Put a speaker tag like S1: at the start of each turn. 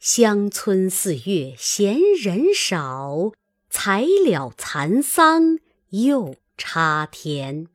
S1: 乡村四月闲人少，才了蚕桑又插田。